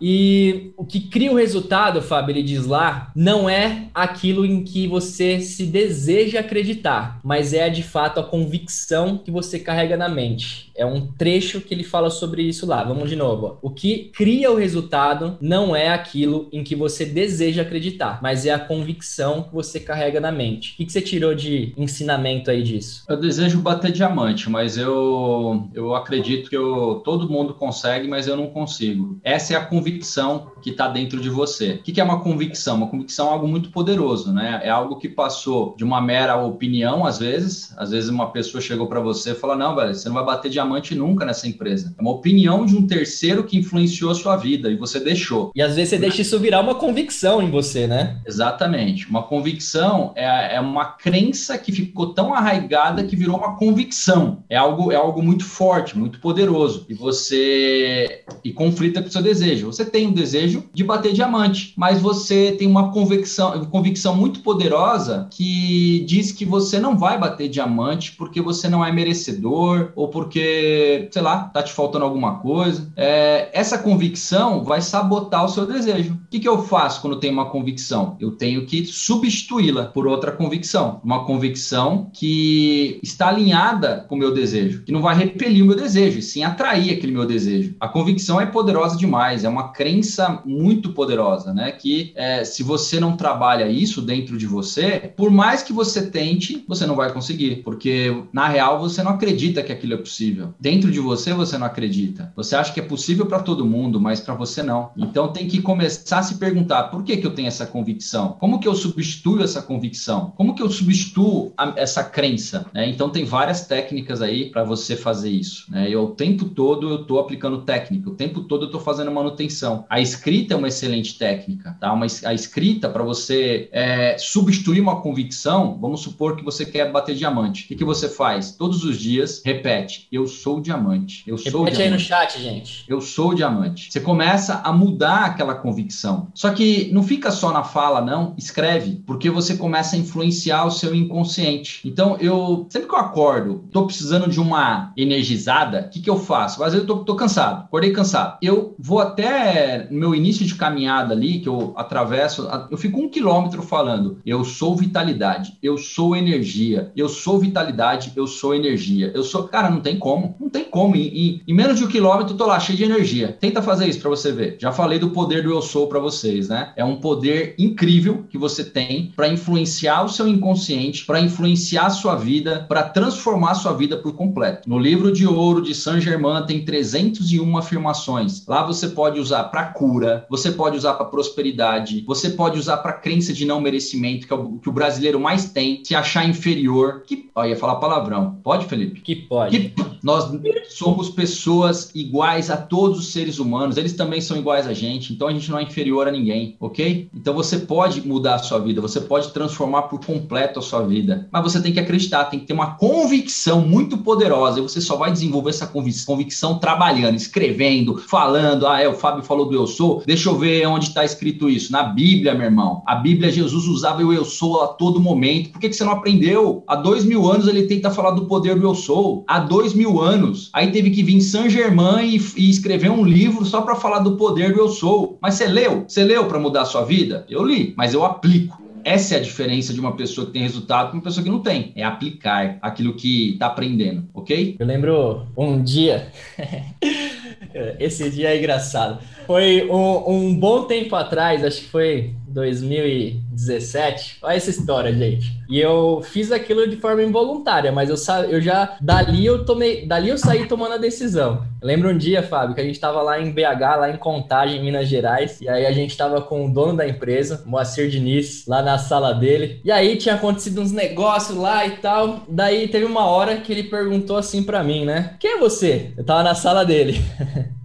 E o que cria o resultado, Fábio, ele diz lá, não é aquilo em que você se deseja acreditar, mas é de fato a convicção que você carrega na mente. É um trecho que ele fala sobre isso lá. Vamos de novo. Ó. O que cria o resultado não é aquilo em que você deseja acreditar, mas é a convicção que você carrega na mente. O que, que você tirou de ensinamento aí disso? Eu desejo bater diamante, mas eu, eu acredito que eu, todo mundo consegue, mas eu não consigo. Essa é a convicção que está dentro de você. O que, que é uma convicção? Uma convicção é algo muito poderoso, né? É algo que passou de uma mera opinião, às vezes. Às vezes uma pessoa chegou para você e falou: Não, velho, você não vai bater diamante nunca nessa empresa. É uma opinião de um terceiro que influenciou a sua vida e você deixou. E às vezes você deixa isso virar uma convicção em você, né? Exatamente. Uma convicção é, é uma crença que ficou tão arraigada que virou uma convicção. É algo, é algo muito forte, muito poderoso. E você. E conflita com o seu desejo. Você tem um desejo de bater diamante, mas você tem uma convicção, convicção muito poderosa que diz que você não vai bater diamante porque você não é merecedor ou porque, sei lá, tá te faltando alguma coisa. É, essa convicção vai sabotar o seu desejo. O que, que eu faço quando tenho uma convicção? Eu tenho que substituí-la por outra convicção. Uma convicção que está alinhada com o meu desejo, que não vai repelir o meu desejo, sim atrair aquele meu desejo. A convicção é poderosa demais, é uma crença muito poderosa, né? Que é, se você não trabalha isso dentro de você, por mais que você tente, você não vai conseguir, porque na real você não acredita que aquilo é possível. Dentro de você você não acredita. Você acha que é possível para todo mundo, mas para você não. Então tem que começar a se perguntar por que, que eu tenho essa convicção? Como que eu substituo essa convicção? Como que eu substituo a, essa crença? Né? Então tem várias técnicas aí para você fazer isso. Né? Eu o tempo todo eu estou aplicando técnica, o tempo todo eu estou fazendo manutenção. A escrita é uma excelente técnica, tá? Uma, a escrita para você é, substituir uma convicção. Vamos supor que você quer bater diamante. O que, que você faz? Todos os dias repete: eu sou diamante. Eu sou repete diamante. aí no chat, gente. Eu sou diamante. Você começa a mudar aquela convicção. Só que não fica só na fala, não. Escreve, porque você começa a influenciar o seu inconsciente. Então, eu sempre que eu acordo, tô precisando de uma energizada, o que, que eu faço? Às vezes eu tô, tô cansado, acordei cansado. Eu vou até meu início de caminhada ali, que eu atravesso, eu fico um quilômetro falando: eu sou vitalidade, eu sou energia, eu sou vitalidade, eu sou energia, eu sou. Cara, não tem como, não tem como. Em, em menos de um quilômetro, eu tô lá cheio de energia. Tenta fazer isso para você ver. Já falei do poder do eu sou para vocês, né? É um poder incrível que você tem para influenciar o seu inconsciente, para influenciar a sua vida, para transformar a sua vida por completo. No livro de ouro de Saint Germain tem 301 afirmações. Lá você pode usar para cura, você pode usar para prosperidade, você pode usar para crença de não merecimento, que é o que o brasileiro mais tem, se achar inferior. Que, ó, ia falar palavrão. Pode, Felipe? Que pode. Que, nós somos pessoas iguais a todos os seres humanos, eles também são iguais a gente, então a gente não é inferior a ninguém, ok? Então você pode mudar a sua vida, você pode transformar por completo a sua vida, mas você tem que acreditar, tem que ter uma convicção muito poderosa e você só vai desenvolver essa convicção trabalhando, escrevendo, falando. Ah, é, o Fábio falou do eu sou, deixa eu ver onde está escrito isso. Na Bíblia, meu irmão. A Bíblia, Jesus usava o eu sou a todo momento. Por que, que você não aprendeu? Há dois mil anos ele tenta falar do poder do eu sou. Há dois mil anos. Aí teve que vir Saint Germain e, e escrever um livro só para falar do poder do eu sou. Mas você leu? Você leu para mudar a sua vida? Eu li, mas eu aplico. Essa é a diferença de uma pessoa que tem resultado com uma pessoa que não tem. É aplicar aquilo que está aprendendo, ok? Eu lembro um dia. Esse dia é engraçado. Foi um, um, bom tempo atrás, acho que foi 2017. Olha essa história, gente. E eu fiz aquilo de forma involuntária, mas eu, eu já dali eu tomei, dali eu saí tomando a decisão. Eu lembro um dia, Fábio, que a gente estava lá em BH, lá em Contagem, Minas Gerais, e aí a gente estava com o dono da empresa, Moacir Diniz, lá na sala dele. E aí tinha acontecido uns negócios lá e tal. Daí teve uma hora que ele perguntou assim para mim, né? Quem é você? Eu tava na sala dele.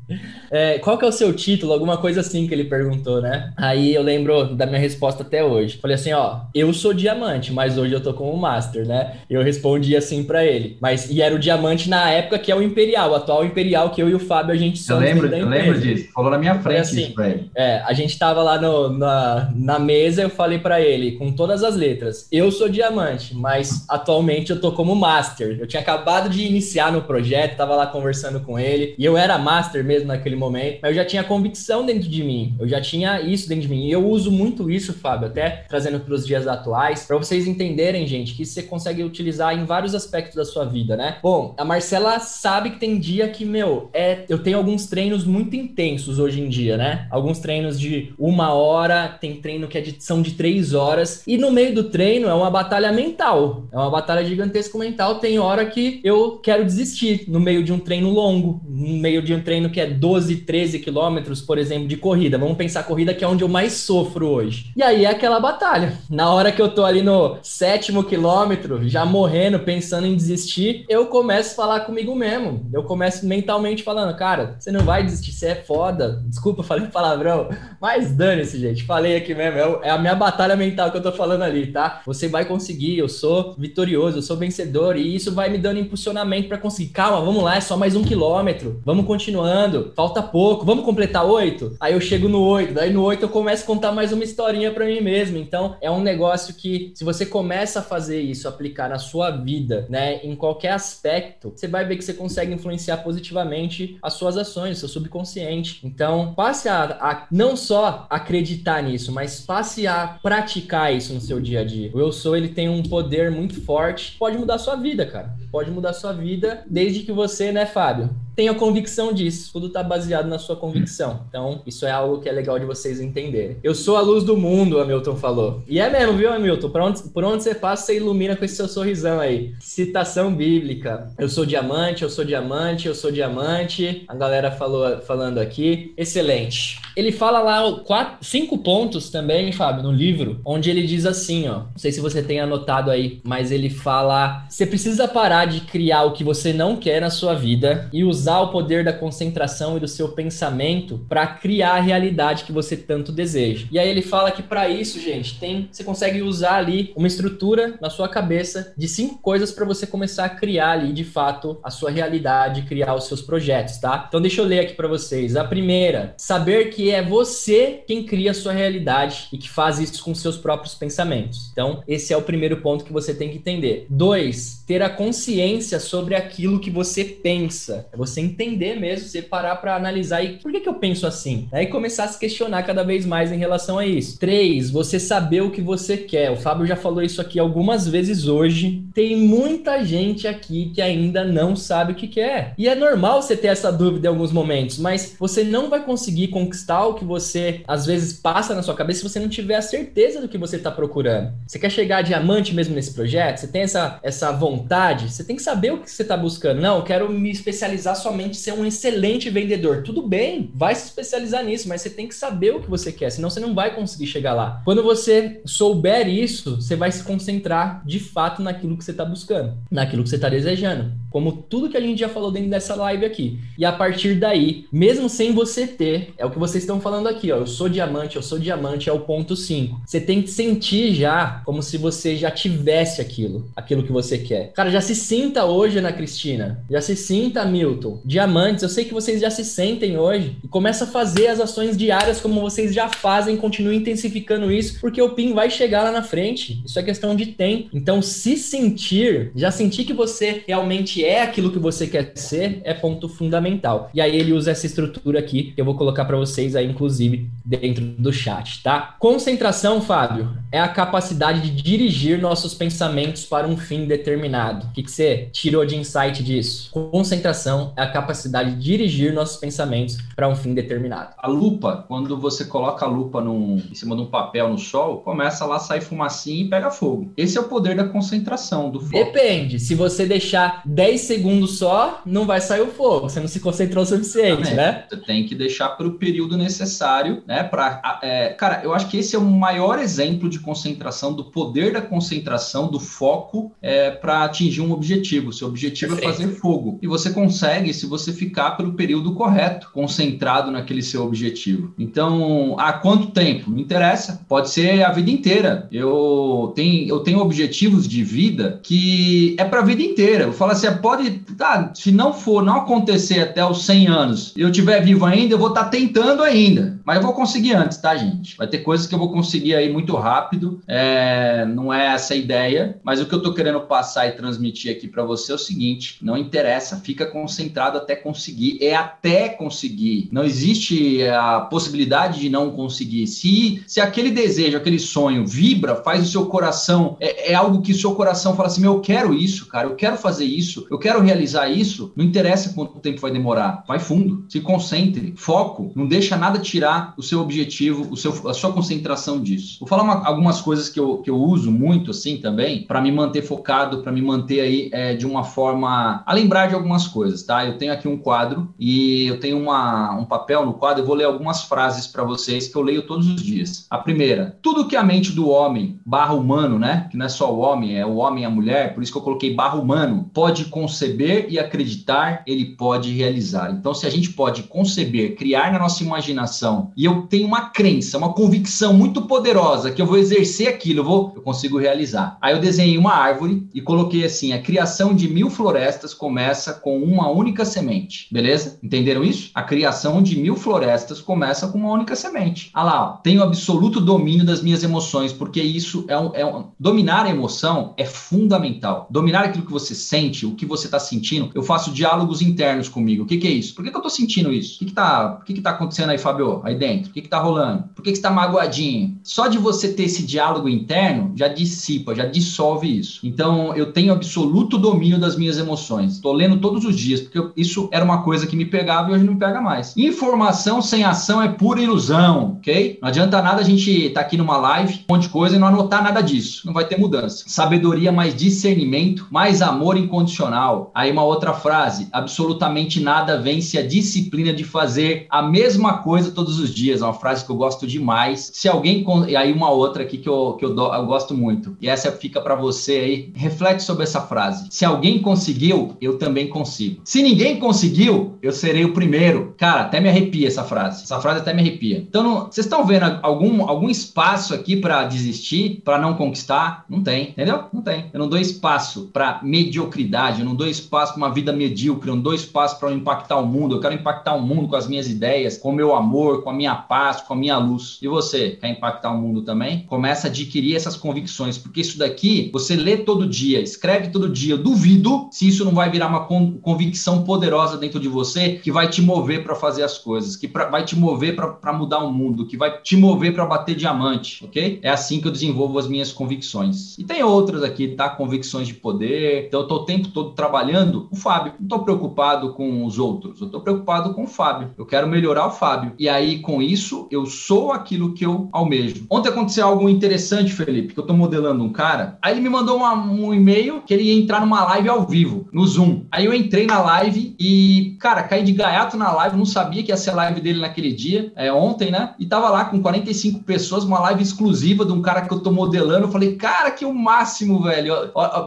É, qual que é o seu título? Alguma coisa assim que ele perguntou, né? Aí eu lembro da minha resposta até hoje. Falei assim, ó, eu sou diamante, mas hoje eu tô como master, né? Eu respondi assim para ele. Mas e era o diamante na época que é o imperial, o atual imperial que eu e o Fábio a gente somos. Eu lembro, eu lembro disso. Falou na minha frente assim, isso pra ele. É, a gente tava lá no, na, na mesa, eu falei para ele com todas as letras. Eu sou diamante, mas atualmente eu tô como master. Eu tinha acabado de iniciar no projeto, tava lá conversando com ele e eu era master mesmo naquele momento, mas eu já tinha convicção dentro de mim, eu já tinha isso dentro de mim. E eu uso muito isso, Fábio, até trazendo para os dias atuais, para vocês entenderem, gente, que você consegue utilizar em vários aspectos da sua vida, né? Bom, a Marcela sabe que tem dia que, meu, é, eu tenho alguns treinos muito intensos hoje em dia, né? Alguns treinos de uma hora, tem treino que é de, são de três horas, e no meio do treino é uma batalha mental, é uma batalha gigantesca mental. Tem hora que eu quero desistir no meio de um treino longo, no meio de um treino que é 12 12, 13 quilômetros, por exemplo, de corrida. Vamos pensar corrida que é onde eu mais sofro hoje. E aí é aquela batalha. Na hora que eu tô ali no sétimo quilômetro, já morrendo, pensando em desistir, eu começo a falar comigo mesmo. Eu começo mentalmente falando, cara, você não vai desistir, você é foda. Desculpa, falei palavrão, mas dane-se, gente. Falei aqui mesmo. É, é a minha batalha mental que eu tô falando ali, tá? Você vai conseguir, eu sou vitorioso, eu sou vencedor e isso vai me dando impulsionamento para conseguir. Calma, vamos lá, é só mais um quilômetro. Vamos continuando. Falta falta pouco, vamos completar oito? Aí eu chego no oito, daí no oito eu começo a contar mais uma historinha para mim mesmo. Então é um negócio que, se você começa a fazer isso, aplicar na sua vida, né, em qualquer aspecto, você vai ver que você consegue influenciar positivamente as suas ações, seu subconsciente. Então passe a, a não só acreditar nisso, mas passe a praticar isso no seu dia a dia. O eu sou, ele tem um poder muito forte, pode mudar a sua vida, cara. Pode mudar a sua vida desde que você, né, Fábio? Tenha convicção disso. Tudo está baseado na sua convicção. Então, isso é algo que é legal de vocês entenderem. Eu sou a luz do mundo, Hamilton falou. E é mesmo, viu, Hamilton? Por onde, por onde você passa, você ilumina com esse seu sorrisão aí. Citação bíblica. Eu sou diamante, eu sou diamante, eu sou diamante. A galera falou falando aqui. Excelente. Ele fala lá quatro, cinco pontos também, Fábio, no livro, onde ele diz assim, ó. Não sei se você tem anotado aí, mas ele fala: você precisa parar de criar o que você não quer na sua vida e usar o poder da concentração e do seu pensamento para criar a realidade que você tanto deseja. E aí ele fala que para isso, gente, tem você consegue usar ali uma estrutura na sua cabeça de cinco coisas para você começar a criar ali de fato a sua realidade, criar os seus projetos, tá? Então deixa eu ler aqui para vocês. A primeira, saber que é você quem cria a sua realidade e que faz isso com seus próprios pensamentos. Então, esse é o primeiro ponto que você tem que entender. Dois, ter a consciência sobre aquilo que você pensa. É você entender mesmo, você parar para analisar e por que, que eu penso assim? Aí começar a se questionar cada vez mais em relação a isso. Três, você saber o que você quer. O Fábio já falou isso aqui algumas vezes hoje. Tem muita gente aqui que ainda não sabe o que quer. E é normal você ter essa dúvida em alguns momentos, mas você não vai conseguir conquistar o que você às vezes passa na sua cabeça se você não tiver a certeza do que você está procurando. Você quer chegar diamante mesmo nesse projeto? Você tem essa, essa vontade? Você tem que saber o que você está buscando. Não, eu quero me especializar somente ser um excelente vendedor. Tudo bem, vai se especializar nisso, mas você tem que saber o que você quer, senão você não vai conseguir chegar lá. Quando você souber isso, você vai se concentrar de fato naquilo que você está buscando, naquilo que você está desejando. Como tudo que a gente já falou dentro dessa live aqui. E a partir daí, mesmo sem você ter, é o que vocês estão falando aqui, ó. Eu sou diamante, eu sou diamante, é o ponto 5. Você tem que sentir já como se você já tivesse aquilo, aquilo que você quer. Cara, já se sinta hoje, Ana Cristina. Já se sinta, Milton. Diamantes, eu sei que vocês já se sentem hoje. E começa a fazer as ações diárias como vocês já fazem, continue intensificando isso, porque o PIN vai chegar lá na frente. Isso é questão de tempo. Então, se sentir, já sentir que você realmente é aquilo que você quer ser, é ponto fundamental. E aí ele usa essa estrutura aqui, que eu vou colocar para vocês aí, inclusive, dentro do chat, tá? Concentração, Fábio, é a capacidade de dirigir nossos pensamentos para um fim determinado. O que, que você tirou de insight disso? Concentração a capacidade de dirigir nossos pensamentos para um fim determinado. A lupa, quando você coloca a lupa num, em cima de um papel no sol, começa lá a sair fumacinha e pega fogo. Esse é o poder da concentração, do fogo. Depende. Se você deixar 10 segundos só, não vai sair o fogo. Você não se concentrou o suficiente, né? Você tem que deixar para o período necessário, né? Para, é, cara, eu acho que esse é o maior exemplo de concentração, do poder da concentração, do foco é, para atingir um objetivo. Seu objetivo Perfeito. é fazer fogo. E você consegue se você ficar pelo período correto, concentrado naquele seu objetivo. Então, há quanto tempo? Não interessa. Pode ser a vida inteira. Eu tenho, eu tenho objetivos de vida que é para a vida inteira. Eu falo assim, pode, tá, se não for, não acontecer até os 100 anos eu estiver vivo ainda, eu vou estar tá tentando ainda. Mas eu vou conseguir antes, tá, gente? Vai ter coisas que eu vou conseguir aí muito rápido. É, não é essa a ideia, mas o que eu tô querendo passar e transmitir aqui para você é o seguinte: não interessa, fica concentrado até conseguir. É até conseguir. Não existe a possibilidade de não conseguir. Se, se aquele desejo, aquele sonho vibra, faz o seu coração, é, é algo que o seu coração fala assim: meu, eu quero isso, cara, eu quero fazer isso, eu quero realizar isso, não interessa quanto tempo vai demorar. Vai fundo, se concentre, foco, não deixa nada tirar o seu objetivo, o seu, a sua concentração disso. Vou falar uma, algumas coisas que eu, que eu uso muito assim também, para me manter focado, para me manter aí é, de uma forma a lembrar de algumas coisas, tá? Eu tenho aqui um quadro e eu tenho uma, um papel no quadro, eu vou ler algumas frases para vocês que eu leio todos os dias. A primeira, tudo que a mente do homem, barra humano, né? Que não é só o homem, é o homem e a mulher, por isso que eu coloquei barra humano, pode conceber e acreditar, ele pode realizar. Então, se a gente pode conceber, criar na nossa imaginação, e eu tenho uma crença, uma convicção muito poderosa que eu vou exercer aquilo, eu, vou, eu consigo realizar. Aí eu desenhei uma árvore e coloquei assim: a criação de mil florestas começa com uma única semente. Beleza? Entenderam isso? A criação de mil florestas começa com uma única semente. Ah lá, ó, tenho absoluto domínio das minhas emoções, porque isso é um, é um. Dominar a emoção é fundamental. Dominar aquilo que você sente, o que você está sentindo, eu faço diálogos internos comigo. O que, que é isso? Por que, que eu estou sentindo isso? O que está que que tá acontecendo aí, Fábio? Aí dentro? O que, que tá rolando? Por que, que você tá magoadinho? Só de você ter esse diálogo interno já dissipa, já dissolve isso. Então eu tenho absoluto domínio das minhas emoções. Tô lendo todos os dias, porque eu, isso era uma coisa que me pegava e hoje não me pega mais. Informação sem ação é pura ilusão, ok? Não adianta nada a gente tá aqui numa live, um monte de coisa e não anotar nada disso. Não vai ter mudança. Sabedoria mais discernimento, mais amor incondicional. Aí uma outra frase: absolutamente nada vence a disciplina de fazer a mesma coisa todos os dias. É uma frase que eu gosto demais. Se alguém. E aí uma outra aqui que eu, que eu, eu gosto muito. E essa fica para você aí. Reflete sobre essa frase. Se alguém conseguiu, eu também consigo. Se ninguém conseguiu, eu serei o primeiro. Cara, até me arrepia essa frase. Essa frase até me arrepia. Então, vocês estão vendo algum, algum espaço aqui para desistir, para não conquistar? Não tem, entendeu? Não tem. Eu não dou espaço para mediocridade, eu não dou espaço para uma vida medíocre, eu não dou espaço para impactar o mundo. Eu quero impactar o mundo com as minhas ideias, com o meu amor, com a minha paz, com a minha luz. E você, quer impactar o mundo também? Começa a adquirir essas convicções, porque isso daqui você lê todo dia, escreve todo dia. Eu duvido se isso não vai virar uma convicção poderosa dentro de você que vai te mover para fazer as coisas, que pra, vai te mover para mudar o mundo, que vai te mover para bater diamante, ok? É assim que eu desenvolvo as minhas convicções. E tem outras aqui, tá? Convicções de poder. Então eu tô o tempo todo trabalhando o Fábio. Não tô preocupado com os outros, eu tô preocupado com o Fábio. Eu quero melhorar o Fábio. E aí com isso eu sou aquilo que eu almejo. Ontem aconteceu algo interessante, Felipe, que eu tô modelando um cara. Aí ele me mandou uma, um e-mail que ele ia entrar numa live ao vivo, no Zoom. Aí eu entrei na live e, cara, caí de gaiato na live, não sabia que ia ser a live dele naquele dia, é, ontem, né? E tava lá com 45 pessoas, uma live exclusiva de um cara que eu tô modelando. Eu falei, cara, que o máximo, velho.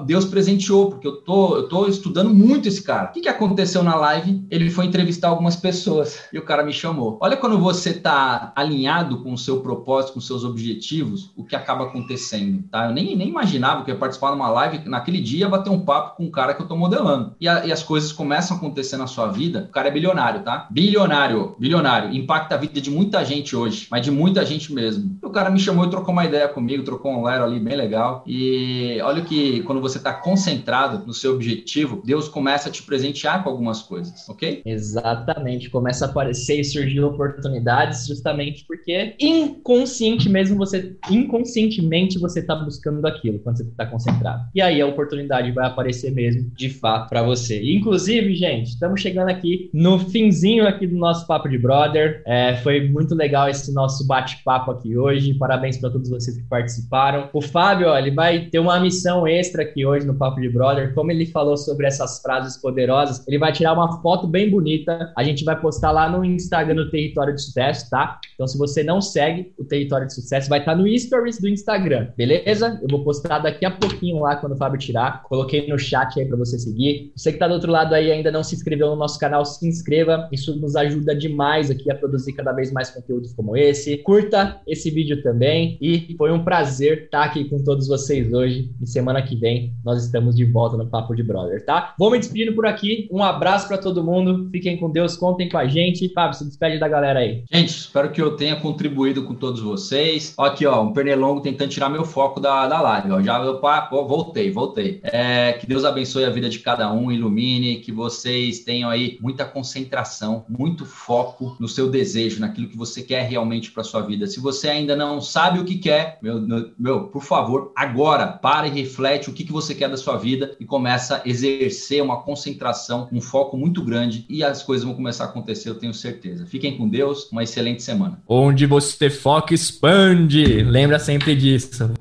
Deus presenteou, porque eu tô, eu tô estudando muito esse cara. O que, que aconteceu na live? Ele foi entrevistar algumas pessoas e o cara me chamou. Olha quando você tá alinhado com o seu propósito, com seus objetivos, o que acaba acontecendo, tá? Eu nem, nem imaginava que eu ia participar de uma live naquele dia, bater um papo com um cara que eu tô modelando. E, a, e as coisas começam a acontecer na sua vida. O cara é bilionário, tá? Bilionário, bilionário. Impacta a vida de muita gente hoje, mas de muita gente mesmo. E o cara me chamou e trocou uma ideia comigo, trocou um lero ali bem legal. E olha que quando você tá concentrado no seu objetivo, Deus começa a te presentear com algumas coisas, ok? Exatamente. Começa a aparecer e surgir oportunidades justamente porque inconsciente mesmo você, inconscientemente você tá buscando aquilo quando você tá concentrado. E aí a oportunidade vai aparecer mesmo, de fato, para você. Inclusive, gente, estamos chegando aqui no finzinho aqui do nosso Papo de Brother. É, foi muito legal esse nosso bate-papo aqui hoje. Parabéns para todos vocês que participaram. O Fábio, ó, ele vai ter uma missão extra aqui hoje no Papo de Brother. Como ele falou sobre essas frases poderosas, ele vai tirar uma foto bem bonita. A gente vai postar lá no Instagram do Território de Sucesso, tá? Então, se você não segue o Território de Sucesso, vai estar tá no Stories do Instagram, beleza? Eu vou postar daqui a pouquinho lá quando o Fábio tirar. Coloquei no chat aí para você seguir. Você que tá do outro lado aí ainda não se inscreveu no nosso canal, se inscreva. Isso nos ajuda demais aqui a produzir cada vez mais conteúdos como esse. Curta esse vídeo também. E foi um prazer estar aqui com todos vocês hoje. E semana que vem nós estamos de volta no Papo de Brother, tá? Vou me despedindo por aqui. Um abraço para todo mundo. Fiquem com Deus, contem com a gente. Fábio, se despede da galera aí. Gente, espero que eu tenha contribuído com todos vocês. Ó, aqui, ó, um pernilongo tentando tirar meu foco da, da live. Ó. Já opa, voltei, voltei. É, que Deus abençoe a vida de cada um, ilumine, que vocês tenham aí muita concentração, muito foco no seu desejo, naquilo que você quer realmente para sua vida. Se você ainda não sabe o que quer, meu, meu, por favor, agora para e reflete o que, que você quer da sua vida e começa a exercer uma concentração, um foco muito grande e as coisas vão começar a acontecer, eu tenho certeza. Fiquem com Deus, uma excelente semana. Onde você foca, expande. Lembra sempre disso.